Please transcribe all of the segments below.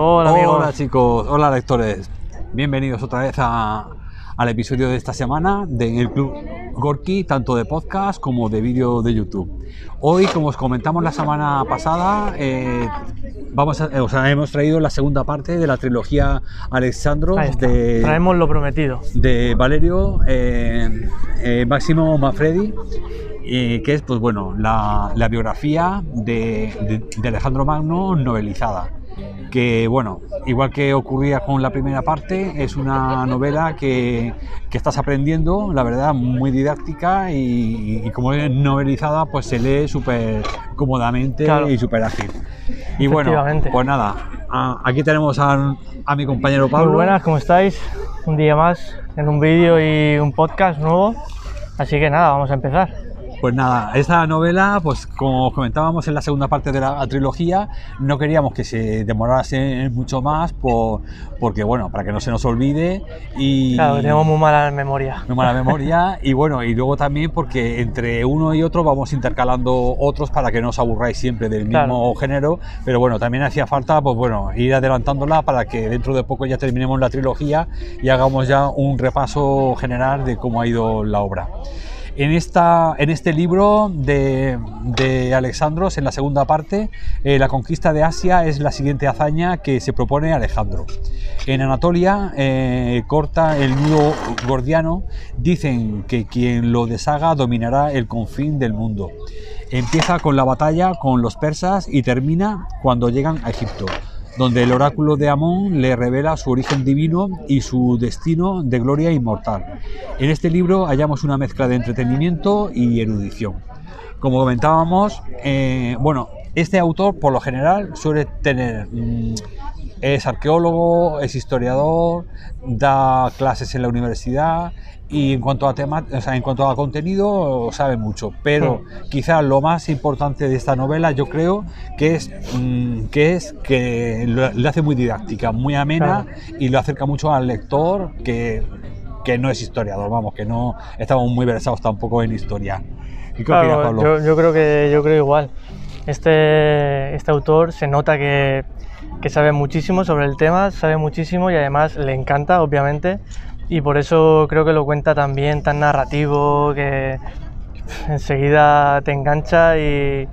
Hola, amigos. Hola chicos, hola lectores. Bienvenidos otra vez a- al episodio de esta semana de El Club Gorky, tanto de podcast como de vídeo de YouTube. Hoy, como os comentamos la semana pasada, eh, vamos a, eh, o sea, hemos traído la segunda parte de la trilogía Alexandros de, Traemos lo prometido. de Valerio eh, eh, Máximo Manfredi, eh, que es pues bueno la, la biografía de, de- de Alejandro Magno novelizada. Que bueno, igual que ocurría con la primera parte, es una novela que, que estás aprendiendo, la verdad, muy didáctica y, y como es novelizada, pues se lee súper cómodamente Claro. y súper ágil. Y bueno, pues nada, a- aquí tenemos a, a mi compañero Pablo. Muy buenas, ¿cómo estáis? Un día más en un vídeo y un podcast nuevo. Así que nada, vamos a empezar. Pues nada, esta novela, pues como os comentábamos en la segunda parte de la trilogía, no queríamos que se demorase mucho más por, porque, bueno, para que no se nos olvide y Claro, tenemos muy mala memoria. muy mala memoria y bueno, y luego también porque entre uno y otro vamos intercalando otros para que no os aburráis siempre del mismo Claro. género, pero bueno, también hacía falta, pues bueno, ir adelantándola para que dentro de poco ya terminemos la trilogía y hagamos ya un repaso general de cómo ha ido la obra. En, este libro de, de Alexandros, en la segunda parte, eh, la conquista de Asia es la siguiente hazaña que se propone Alejandro. En Anatolia, eh, corta el nudo gordiano, dicen que quien lo deshaga dominará el confín del mundo. Empieza con la batalla con los persas y termina cuando llegan a Egipto donde el oráculo de Amón le revela su origen divino y su destino de gloria inmortal. En este libro hallamos una mezcla de entretenimiento y erudición. Como comentábamos, eh, bueno, este autor por lo general suele tener, mm, es arqueólogo, es historiador, da clases en la universidad y en cuanto a tema, o sea, en cuanto a contenido sabe mucho, pero quizá lo más importante de esta novela yo creo que es mm, que es que lo- le hace muy didáctica, muy amena y lo acerca mucho al lector que que no es historiador, vamos, que no estamos muy versados tampoco en historia. ¿Y qué opinas, Claro, Pablo? yo, yo creo que yo creo igual. Este, este autor se nota que, que sabe muchísimo sobre el tema, sabe muchísimo y además le encanta, obviamente. Y por eso creo que lo cuenta tan bien, tan narrativo, que enseguida te engancha y,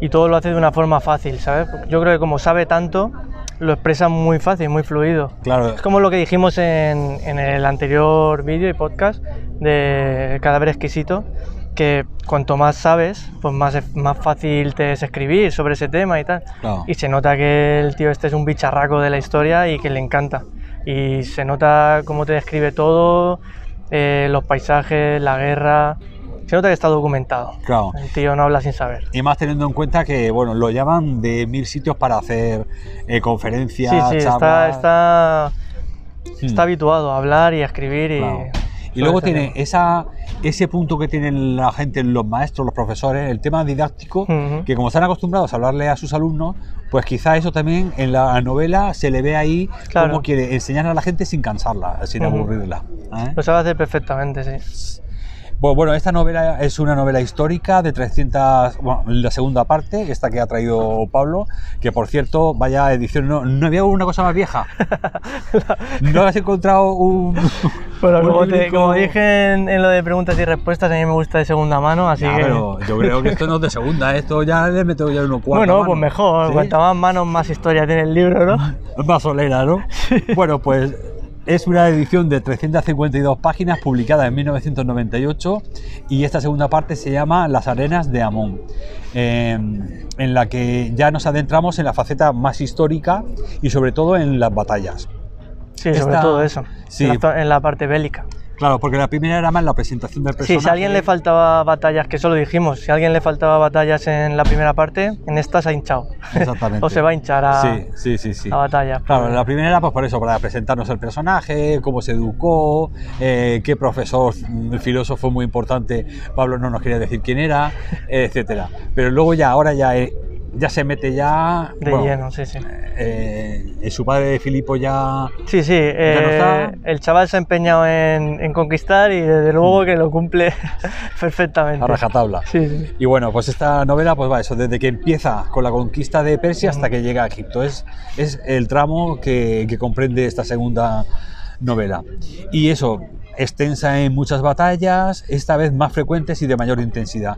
y todo lo hace de una forma fácil, ¿sabes? Yo creo que como sabe tanto, lo expresa muy fácil, muy fluido. Claro, Es como lo que dijimos en, en el anterior vídeo y podcast de Cadáver Exquisito, que cuanto más sabes, pues más, más fácil te es escribir sobre ese tema y tal. claro. Y se nota que el tío este es un bicharraco de la historia y que le encanta. Y se nota cómo te describe todo, eh, los paisajes, la guerra. Se nota que está documentado. claro. El tío no habla sin saber. Y más teniendo en cuenta que, bueno, lo llaman de mil sitios para hacer eh, conferencias, Sí, sí, está, charlas. está, Hmm. está habituado a hablar y a escribir. Y, Claro. Y luego tiene tema. esa, ese punto que tienen la gente, los maestros, los profesores, el tema didáctico, que como están acostumbrados a hablarle a sus alumnos, pues quizá eso también en la novela se le ve ahí Claro. cómo quiere enseñar a la gente sin cansarla, sin Ujú. aburrirla. ¿eh? Lo sabe hacer perfectamente, sí. Bueno, esta novela es una novela histórica de 300, bueno, la segunda parte, esta que ha traído Pablo, que por cierto, vaya edición, no, no había una cosa más vieja. ¿No has encontrado un... Bueno, un como, te- como dije en, en lo de preguntas y respuestas, a mí me gusta de segunda mano, así que... pero yo creo que esto no es de segunda, esto ya le meto ya uno cuarto. bueno, mano. pues mejor, ¿Sí? cuanta más manos, más historia tiene el libro, ¿no? Más solera, ¿no? Bueno, pues es una edición de 352 páginas publicada en 1998 y esta segunda parte se llama Las arenas de Amón, eh, en la que ya nos adentramos en la faceta más histórica y sobre todo en las batallas. Sí, sobre Esta- todo eso, sí. en, la, to- en la parte bélica. Claro, porque la primera era más la presentación del personaje. Sí, si a alguien le faltaba batallas, que eso lo dijimos, si a alguien le faltaba batallas en la primera parte, en esta se ha hinchado. Exactamente. o se va a hinchar a, Sí, sí, sí, sí. a batalla. Claro, la primera era pues por eso, para presentarnos el personaje, cómo se educó, eh, qué profesor, mm, filósofo muy importante, Pablo no nos quería decir quién era, etcétera. Pero luego ya, ahora ya eh, ya se mete ya... De bueno, lleno, sí, sí. eh, su padre Filipo ya... Sí, sí, no eh, está. el chaval se ha empeñado en, en conquistar y desde luego que lo cumple perfectamente. A rajatabla. Sí, sí. Y bueno, pues esta novela, pues va eso, desde que empieza con la conquista de Persia hasta que llega a Egipto. Es, es el tramo que, que comprende esta segunda novela. Y eso, extensa en muchas batallas, esta vez más frecuentes y de mayor intensidad.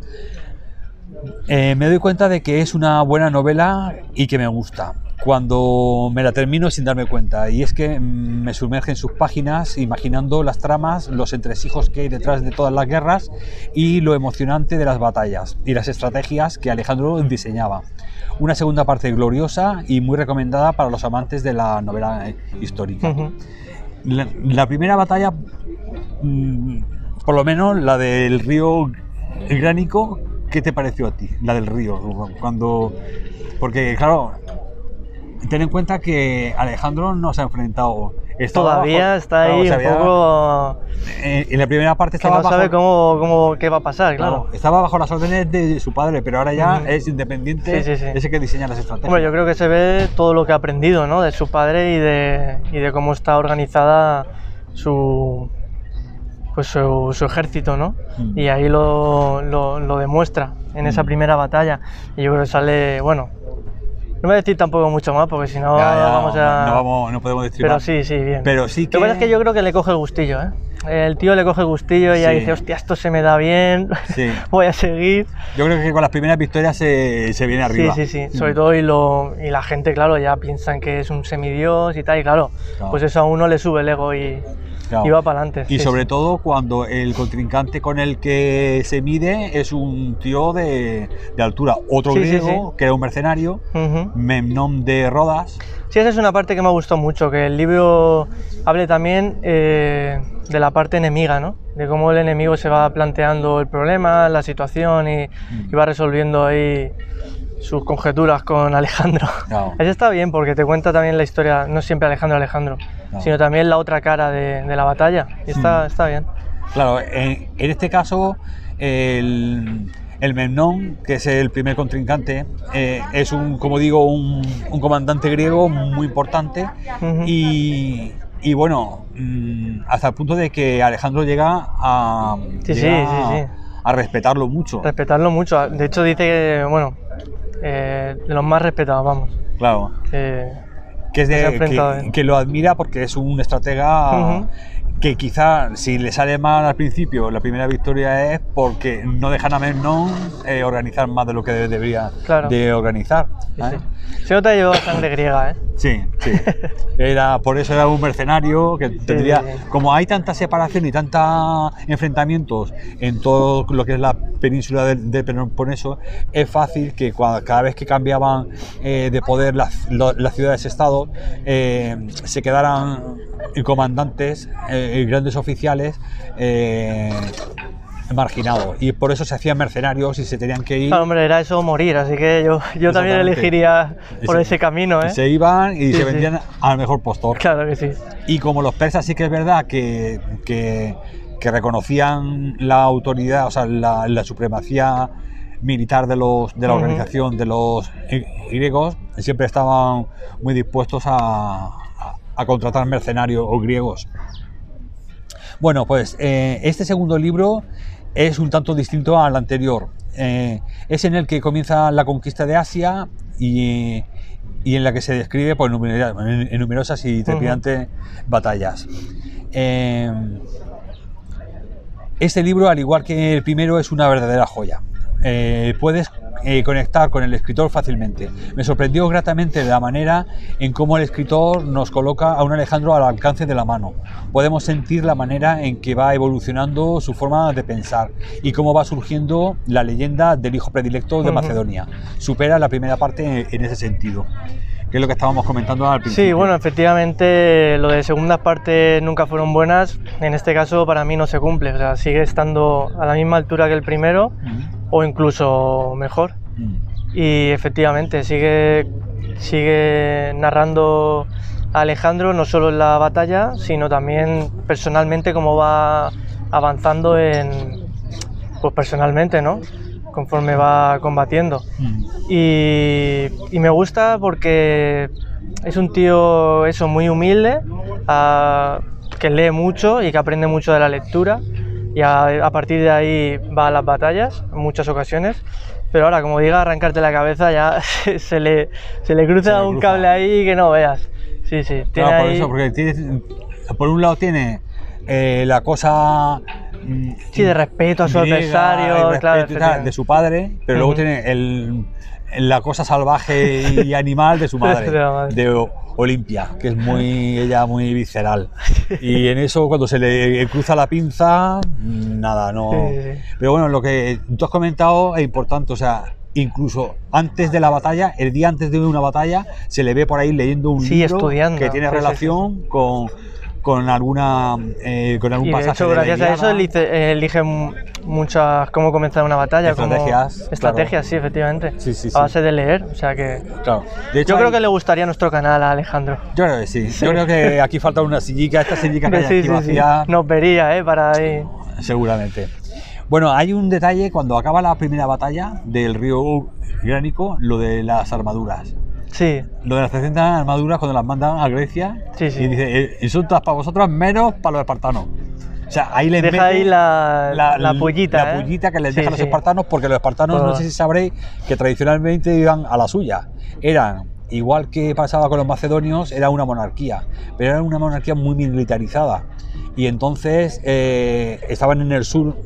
Eh, me doy cuenta de que es una buena novela y que me gusta. Cuando me la termino sin darme cuenta, y es que mm, me sumerge en sus páginas imaginando las tramas, los entresijos que hay detrás de todas las guerras y lo emocionante de las batallas y las estrategias que Alejandro diseñaba. Una segunda parte gloriosa y muy recomendada para los amantes de la novela eh, histórica. La, la primera batalla, mm, por lo menos la del río Gránico, ¿qué te pareció a ti? La del río, cuando... Porque, claro, ten en cuenta que Alejandro no se ha enfrentado. estaba Todavía bajo- está claro, ahí se un poco eh, en la primera parte que estaba no sabe bajo, cómo, cómo qué va a pasar, claro, claro. estaba bajo las órdenes de su padre, pero ahora ya es independiente, Sí, sí, sí. es el que diseña las estrategias. Hombre, yo creo que se ve todo lo que ha aprendido, ¿no? De su padre y de, y de cómo está organizada su, pues su, su ejército, ¿no? Mm. Y ahí lo, lo- lo demuestra en esa Mm. primera batalla. Y yo creo que sale, bueno, no voy a decir tampoco mucho más porque si no Ya, ya, vamos a... no, vamos- no podemos decir Pero sí, sí, bien. Pero sí Lo que pasa es que- que yo creo que le coge el gustillo, ¿eh? El tío le coge el gustillo y ya Sí. dice, hostia, esto se me da bien, Sí. voy a seguir. Yo creo que con las primeras victorias se, se viene arriba. Sí, sí, sí. Sobre todo y, lo, y la gente, claro, ya piensan que es un semidios y tal, y claro, Claro. pues eso a uno le sube el ego y, Claro. y va para adelante. Y sobre todo cuando el contrincante con el que se mide es un tío de, de altura. Otro Sí, griego, que era un mercenario, todo. Memnón de Rodas. Sí, esa es una parte que me ha gustado mucho, que el libro hable también eh, de la parte enemiga, ¿no? De cómo el enemigo se va planteando el problema, la situación y, Mm. y va resolviendo ahí sus conjeturas con Alejandro. Eso está bien porque te cuenta también la historia, no siempre Alejandro Alejandro, sino también la otra cara de, de la batalla. Y está, Mm. está bien. Claro, en, en este caso, el, el Memnón, que es el primer contrincante, eh, es un, como digo, un, un comandante griego muy importante y, y bueno, mm, hasta el punto de que Alejandro llega a, Sí, sí, llega sí, sí. a respetarlo mucho. Respetarlo mucho. De hecho, dice que, bueno, eh, de los más respetados, vamos. Claro. que- que, es de, lo admira porque es un estratega que quizá si le sale mal al principio la primera victoria es porque no dejan a Memnón eh, organizar más de lo que debería Claro. de organizar. sí, ¿eh? sí. Se nota sangre griega, ¿eh? Sí, sí. Era, por eso era un mercenario que tendría. Como hay tanta separación y tantos enfrentamientos en todo lo que es la península del, del Peloponeso, es fácil que cua- cada vez que cambiaban eh, de poder las, ciudades-estado, eh, se quedaran comandantes eh, y grandes oficiales. Marginados y por eso se hacían mercenarios y se tenían que ir Claro, hombre, era eso morir, así que yo, yo también elegiría por Ese- ese camino, ¿eh? se iban y Sí, se sí. vendían al mejor postor Claro que sí. Y como los persas sí que es verdad que, que- que reconocían la autoridad, o sea, la, la supremacía militar de, los, de la organización de los griegos, siempre estaban muy dispuestos a, a- a contratar mercenarios o griegos. Bueno, pues eh, este segundo libro es un tanto distinto al anterior. Eh, es en el que comienza la conquista de Asia y, y en la que se describe pues, en numerosas y trepidantes batallas. Eh, este libro, al igual que el primero, es una verdadera joya. Eh, puedes eh, conectar con el escritor fácilmente. Me sorprendió gratamente la manera en cómo el escritor nos coloca a un Alejandro al alcance de la mano. Podemos sentir la manera en que va evolucionando su forma de pensar y cómo va surgiendo la leyenda del hijo predilecto de Ujú. Macedonia. Supera la primera parte en, ese sentido, que es lo que estábamos comentando al principio. Sí, bueno, efectivamente lo de segundas partes nunca fueron buenas. En este caso para mí no se cumple, o sea, sigue estando a la misma altura que el primero Mm, o incluso mejor. mm. Y efectivamente sigue, sigue narrando a Alejandro no solo en la batalla, sino también personalmente cómo va avanzando en, pues personalmente, ¿no? conforme va combatiendo. Mm. Y, y me gusta porque es un tío eso muy humilde, ah, que lee mucho y que aprende mucho de la lectura y a, a partir de ahí va a las batallas en muchas ocasiones. Pero ahora, como diga arrancarte la cabeza, ya se le, se le cruza Se le un cruza. cable ahí que no veas. Sí, sí. Tiene Claro, por ahí- eso, porque tiene- por un lado tiene eh, la cosa mm, Sí, de respeto a su griega, adversario, claro, tal, de su padre, pero luego tiene el, la cosa salvaje y animal de su madre, De Olimpia, que es muy ella muy visceral. Y en eso cuando se le cruza la pinza, nada, no. Pero bueno, lo que tú has comentado es importante, o sea, incluso antes de la batalla, el día antes de una batalla, se le ve por ahí leyendo un Sí, libro estudiando. que tiene Sí, sí, relación con con alguna eh, con algún Y de pasaje hecho, de la gracias a eso elige, elige mu- muchas cómo comenzar una batalla, cómo- Estrategias, estrategias, claro. sí, efectivamente. Sí, sí, sí. A base de leer, o sea que Claro. De hecho, yo creo que le gustaría nuestro canal a Alejandro. yo creo que sí. Yo creo que aquí falta una sillica, esta sillica que hay aquí vacía, Nos vería, ¿eh? Para ahí. seguramente. Bueno, hay un detalle cuando acaba la primera batalla del río Gránico, lo de las armaduras. Sí, Lo de las 300 armaduras cuando las mandan a Grecia Sí, sí. y dice, "Eh, todas para vosotros menos para los espartanos. O sea, ahí les deja ahí la, la, pullita. la ¿eh? pullita que les Sí, dejan los sí. espartanos, porque los espartanos, no sé si sabréis, que tradicionalmente iban a la suya. Eran, igual que pasaba con los macedonios, era una monarquía, pero era una monarquía muy militarizada. Y entonces eh, estaban en el sur,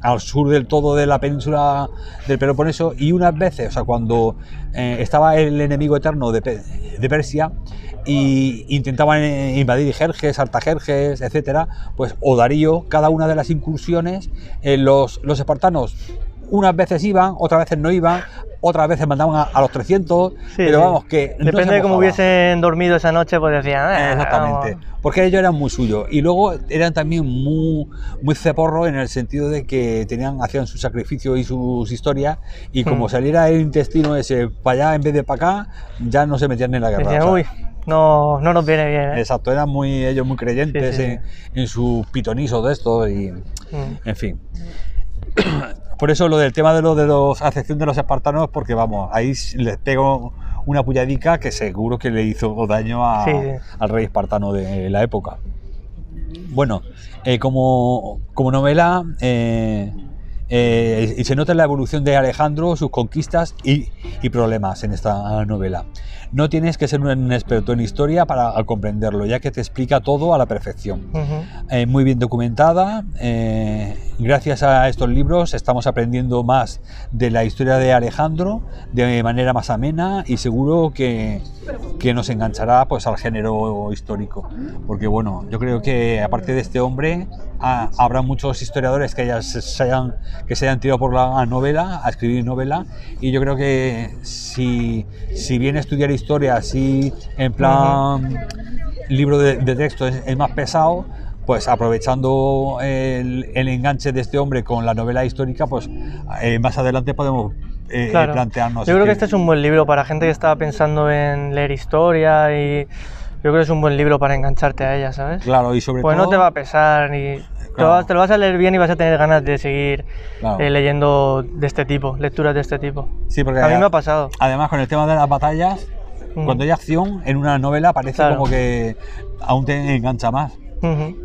al sur del todo de la península del Peloponeso, y unas veces, o sea, cuando eh, estaba el enemigo eterno de, Pe- de Persia, y intentaban eh, invadir Jerjes, Artajerjes, etcétera, pues o Darío, cada una de las incursiones, eh, los, los espartanos unas veces iban, otras veces no iban, otras veces mandaban a, a los 300, Sí, pero vamos, que Depende de cómo hubiesen dormido esa noche, pues decían. "Ah, Exactamente, vamos". porque ellos eran muy suyos y luego eran también muy, muy ceporros en el sentido de que tenían, hacían sus sacrificios y sus historias y como Hmm. saliera el intestino ese para allá en vez de para acá, ya no se metían en la guerra. Decían, o sea, uy, no, no nos viene bien. ¿eh?". Exacto, eran muy, ellos muy creyentes sí, en, en sus pitonisos de esto y Mm. en fin. Por eso lo del tema de lo de los acepción de los espartanos, porque vamos, ahí les pego una puyadica que seguro que le hizo daño a- Sí, sí. al rey espartano de la época. Bueno, eh, como, como novela, eh, eh, y se nota la evolución de Alejandro, sus conquistas y, y problemas en esta novela. No tienes que ser un experto en historia para comprenderlo, ya que te explica todo a la perfección. Eh, muy bien documentada. eh, gracias a estos libros estamos aprendiendo más de la historia de Alejandro de manera más amena y seguro que, que nos enganchará pues, al género histórico. Porque bueno, yo creo que aparte de este hombre ha- habrá muchos historiadores que, haya- se hayan, que se hayan tirado por la novela, a escribir novela y yo creo que si, si bien estudiar historia así en plan libro de, de texto es, es más pesado, pues aprovechando el, el enganche de este hombre con la novela histórica, pues eh, más adelante podemos eh, Claro. plantearnos. Yo creo que este es un buen libro para gente que está pensando en leer historia y yo creo que es un buen libro para engancharte a ella, ¿sabes? Claro, y sobre Pues todo... no te va a pesar ni... Te, Claro. te lo vas a leer bien y vas a tener ganas de seguir Claro. eh, leyendo de este tipo, lecturas de este tipo. Sí, porque A mí me ha pasado. Además, con el tema de las batallas, Cuando hay acción en una novela parece Claro. como que aún te engancha más.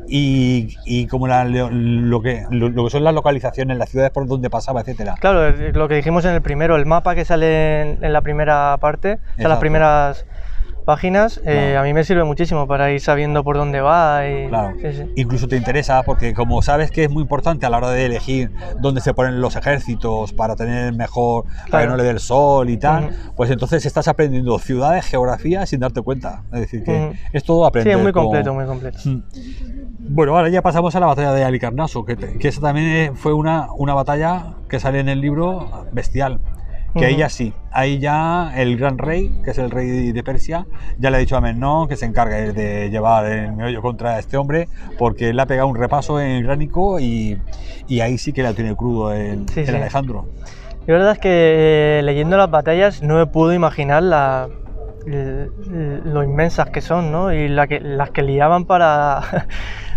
Y, y como la- lo, lo que, lo, lo que son las localizaciones, las ciudades por donde pasaba, etcétera. Claro, lo que dijimos en el primero, el mapa que sale en, en la primera parte, o sea, las primeras páginas, eh, Claro. a mí me sirve muchísimo para ir sabiendo por dónde va. Y, Claro. sí, sí. Incluso te interesa porque como sabes que es muy importante a la hora de elegir dónde se ponen los ejércitos para tener mejor, para que Claro. no le dé el sol y tal, pues entonces estás aprendiendo ciudades, geografía sin darte cuenta. Es decir, que es todo Sí, aprender. es muy completo, muy completo. Bueno, ahora ya pasamos a la batalla de Alicarnaso, que, que esa también eh, fue una, una batalla que sale en el libro bestial. Que ya sí, ahí ya el gran rey, que es el rey de Persia, ya le ha dicho a Memnón que se encargue de llevar el meollo contra este hombre, porque le ha pegado un repaso en Gránico y, y ahí sí que la tiene crudo el, Sí, el sí. Alejandro. La verdad es que eh, leyendo las batallas no me puedo imaginar la, l- l- lo inmensas que son, ¿no? Y la que, las que liaban para,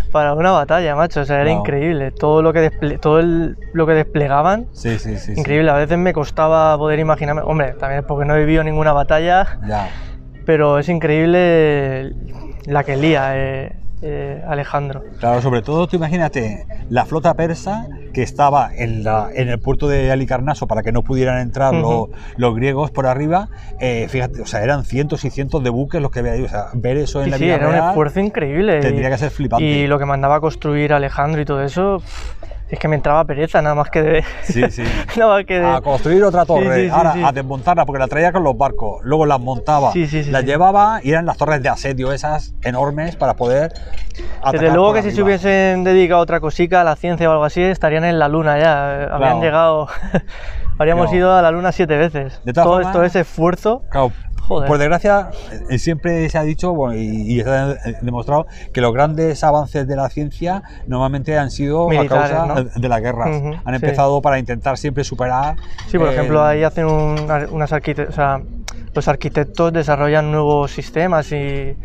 para una batalla, macho. O sea, era increíble. Todo lo que todo el- lo que desplegaban, Sí, sí, sí. sí. increíble. A veces me costaba poder imaginarme. Hombre, también es porque no he vivido ninguna batalla, Ya. pero es increíble la que lía eh, eh, Alejandro. Claro, sobre todo tú imagínate la flota persa que estaba en, la, en el puerto de Alicarnaso para que no pudieran entrar los, los griegos por arriba. eh, fíjate, o sea, eran cientos y cientos de buques los que había ahí. O sea, ver eso en Sí, la sí, vida era un real esfuerzo increíble. tendría y- que ser flipante. Y lo que mandaba a construir Alejandro y todo eso, pff, es que me entraba pereza nada más que de. Sí, sí. nada más que de. A construir otra torre, Sí, sí, ahora sí. a desmontarla porque la traía con los barcos, luego las montaba, Sí, sí, sí, las llevaba y eran las torres de asedio esas enormes para poder. Desde luego que si se arriba. hubiesen dedicado a otra cosica, a la ciencia o algo así, estarían en la luna ya. Habrían Claro. llegado. Habríamos Claro. ido a la luna siete veces. De todo, formas- todo ese esfuerzo. Claro, Joder. por desgracia, eh, siempre se ha dicho bueno, y, y está eh, demostrado que los grandes avances de la ciencia normalmente han sido Militares, a causa ¿no? de las guerras. Ujú, han sí. empezado para intentar siempre superar. Sí, por eh, ejemplo, ahí hacen un- unas arquitecturas. O sea, los arquitectos desarrollan nuevos sistemas y,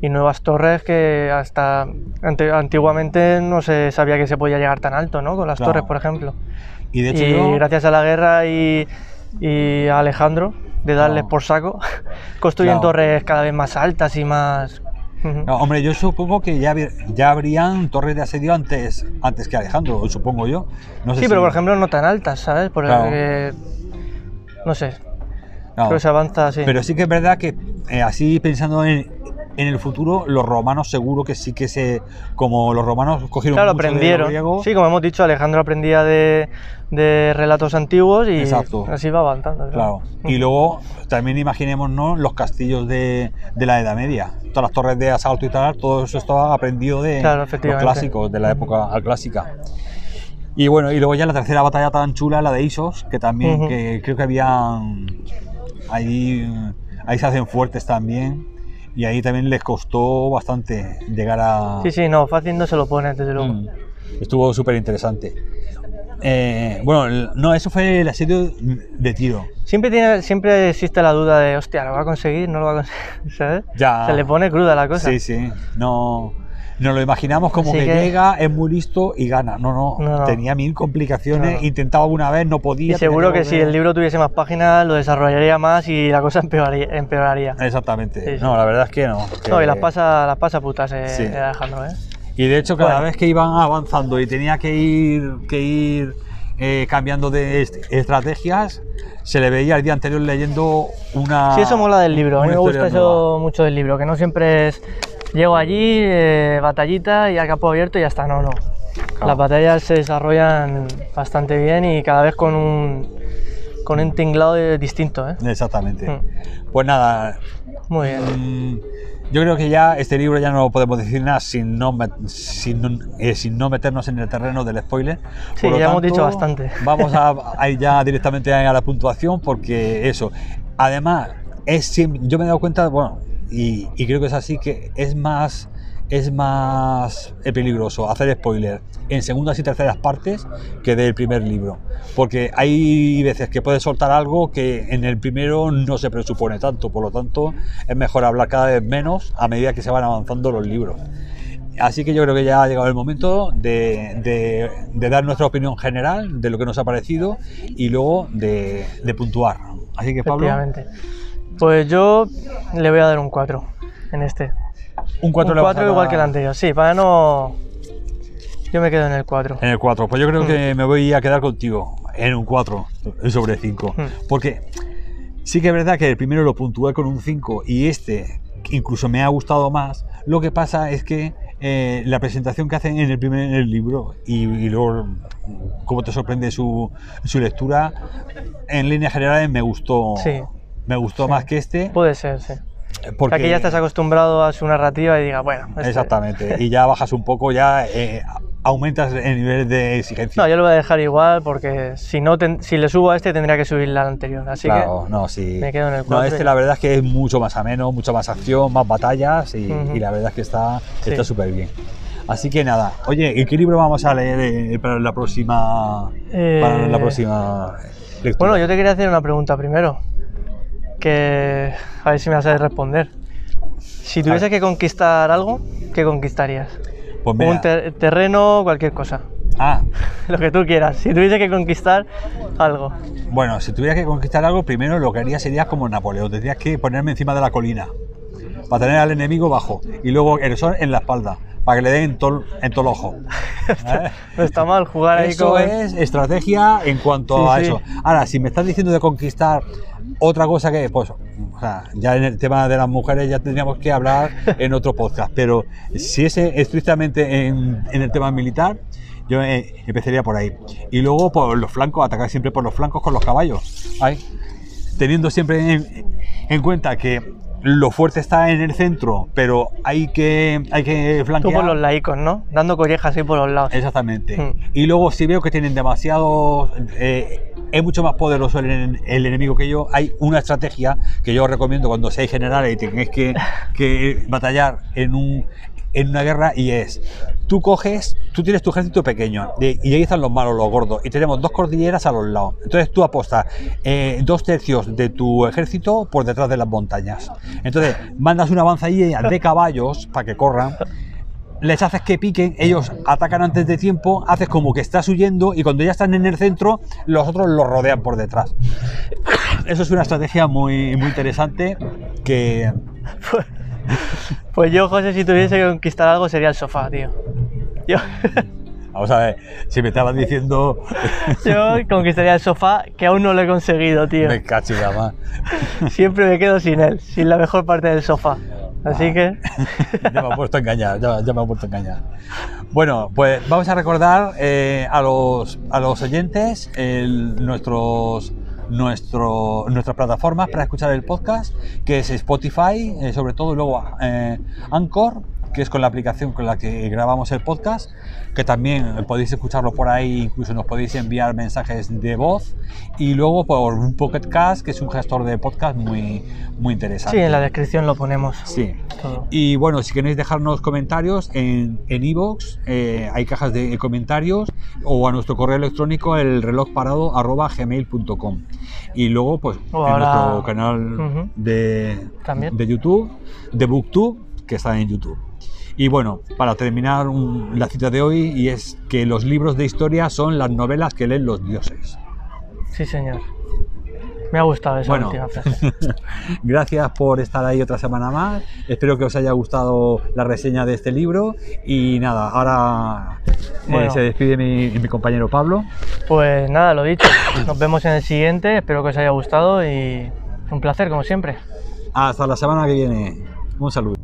y nuevas torres que hasta ante- antiguamente no se sabía que se podía llegar tan alto, ¿no? Con las Claro. torres, por ejemplo. Y de hecho, y yo- gracias a la guerra y, y a Alejandro, de darles por saco, construyen Claro. torres cada vez más altas y más. No, hombre, yo supongo que ya, ya habrían torres de asedio antes, antes que Alejandro, supongo yo. No sé sí, si- pero por ejemplo no tan altas, ¿sabes? Porque, Claro. no sé, no. que se avanza así. Pero sí que es verdad que eh, así pensando en, en el futuro, los romanos seguro que sí que se. Como los romanos cogieron Claro, mucho de aprendieron. griego, Sí, como hemos dicho, Alejandro aprendía de, de relatos antiguos y Exacto. así va avanzando. Claro. Y luego también imaginémonos los castillos de, de la Edad Media. Todas las torres de asalto y tal, todo eso estaba aprendido de Claro, los clásicos, de la época clásica. Y bueno, y luego ya la tercera batalla tan chula, la de Isos, que también Ujú. que creo que habían ahí, ahí se hacen fuertes también. Y ahí también les costó bastante llegar a. Sí, sí, no, fácil no se lo pone, desde luego. Mm, Estuvo súper interesante. Eh, bueno, no, eso fue el asedio de tiro. Siempre, tiene, siempre existe la duda de, hostia, ¿lo va a conseguir? ¿No lo va a conseguir? ¿Sabes? Ya. Se le pone cruda la cosa. Sí, sí. No, nos lo imaginamos como Así que, que- llega, es muy listo y gana. No, no. Tenía mil complicaciones. No. Intentaba una vez, no podía. Y seguro que si el libro tuviese más páginas, lo desarrollaría más y la cosa empeoraría. empeoraría. Exactamente. Sí, sí. No, la verdad es que no. que- No, y las pasa, las pasa putas eh, Sí. eh, Alejandro, ¿eh? Y de hecho, cada Bueno. vez que iban avanzando y tenía que ir, que ir eh, cambiando de est- estrategias, se le veía el día anterior leyendo una. Sí, eso mola del libro. A mí me gusta eso nueva. mucho del libro, que no siempre es llego allí, eh, batallita y a capo abierto y ya está. No, no. Claro. Las batallas se desarrollan bastante bien y cada vez con un con un tinglado de- distinto, ¿eh? Exactamente. Mm. Pues nada, Muy bien. Mm, Yo creo que ya este libro ya no podemos decir nada sin no, sin, eh, sin no meternos en el terreno del spoiler. Sí, Por ya hemos dicho bastante. Vamos a, a ir ya directamente a la puntuación porque eso. Además, es yo me he dado cuenta, bueno, y, y creo que es así, que es más, es más eh, peligroso hacer spoiler en segundas y terceras partes que del primer libro. Porque hay veces que puedes soltar algo que en el primero no se presupone tanto, por lo tanto es mejor hablar cada vez menos a medida que se van avanzando los libros. Así que yo creo que ya ha llegado el momento de, de- de dar nuestra opinión general de lo que nos ha parecido y luego de, de puntuar. Así que Pablo. Pues yo le voy a dar un 4 en este. un 4 un 4 igual que el anterior. Sí, para no. Yo me quedo en el 4. En el 4. Pues yo creo que me voy a quedar contigo en un 4 sobre 5. Mm. Porque sí que es verdad que el primero lo puntué con un 5 y este incluso me ha gustado más. Lo que pasa es que eh, la presentación que hacen en el primer en el libro y, y luego cómo te sorprende su, su lectura, en líneas generales me gustó. Sí. Me gustó Sí. más que este. Puede ser, sí. Porque, Aquí ya estás acostumbrado a su narrativa y diga, bueno. este- Exactamente. Y ya bajas un poco, ya eh, aumentas el nivel de exigencia. No, yo lo voy a dejar igual porque si no ten- si le subo a este tendría que subirle al anterior. Así Claro, no, sí. me quedo en el No, cuatro este y- la verdad es que es mucho más ameno, mucha más acción, más batallas y, la verdad es que está Sí. súper bien. Así que nada, oye, ¿y qué libro vamos a leer eh, para la próxima Eh, para la próxima que. lectura? Bueno, yo te quería hacer una pregunta primero. Que. A ver si me vas a responder. Si tuvieses que conquistar algo, ¿qué conquistarías? Pues mira. Un ter- terreno, cualquier cosa. Ah, Lo que tú quieras. Si tuviese que conquistar algo. bueno, si tuviera que conquistar algo, primero lo que haría sería como Napoleón. Tendrías que ponerme encima de la colina para tener al enemigo bajo y luego el sol en la espalda para que le den en todo el ojo. ¿Eh? No está mal jugar ahí Eso con. es estrategia en cuanto Sí, a sí. eso. Ahora, si me estás diciendo de conquistar otra cosa que, pues, o sea, ya en el tema de las mujeres ya tendríamos que hablar en otro podcast, pero si es estrictamente en, en el tema militar, yo eh, empezaría por ahí. Y luego por los flancos, atacar siempre por los flancos con los caballos. Ahí. Teniendo siempre en, en cuenta que lo fuerte está en el centro, pero hay que, hay que Tú flanquear. por los laicos, ¿no? Dando collejas ahí por los lados. Exactamente. Mm. Y luego si veo que tienen demasiado... eh, es mucho más poderoso el, el enemigo que yo. Hay una estrategia que yo os recomiendo cuando seáis generales y tengáis que, que batallar en, un, en una guerra y es... Tú coges, tú tienes tu ejército pequeño y ahí están los malos, los gordos, y tenemos dos cordilleras a los lados. Entonces tú apostas eh, dos tercios de tu ejército por detrás de las montañas. Entonces mandas una avanzadilla de caballos para que corran les haces que piquen, ellos atacan antes de tiempo, haces como que estás huyendo y cuando ya están en el centro, los otros los rodean por detrás. Eso es una estrategia muy, muy interesante que... Pues yo, José, si tuviese que conquistar algo sería el sofá, tío. Yo, Vamos a ver, si me estabas diciendo... yo conquistaría el sofá, que aún no lo he conseguido, tío. me cacho ya más. Siempre me quedo sin él, sin la mejor parte del sofá. Así que, ya me ha puesto a engañar, ya, ya me ha puesto a engañar. Bueno, pues vamos a recordar eh, a, los, a los oyentes el- nuestros, nuestro, nuestras plataformas para escuchar el podcast, que es Spotify, eh, sobre todo, y luego eh, Anchor, que es con la aplicación con la que grabamos el podcast, que también podéis escucharlo por ahí, incluso nos podéis enviar mensajes de voz, y luego por un Pocket Cast, que es un gestor de podcast muy, muy interesante. sí, en la descripción lo ponemos. Sí. Todo. Y bueno, si queréis dejarnos comentarios en en iVoox, eh, hay cajas de comentarios o a nuestro correo electrónico el reloj parado gmail.com y luego pues O en ahora- nuestro canal de, También. de YouTube, de Booktube, que está en YouTube. Y bueno, para terminar un- la cita de hoy, y es que los libros de historia son las novelas que leen los dioses. Sí, señor. Me ha gustado esa Bueno. última frase. Gracias por estar ahí otra semana más. Espero que os haya gustado la reseña de este libro. Y nada, ahora eh, se despide mi, mi compañero Pablo. Pues nada, lo dicho. Nos vemos en el siguiente. Espero que os haya gustado y un placer, como siempre. Hasta la semana que viene. Un saludo.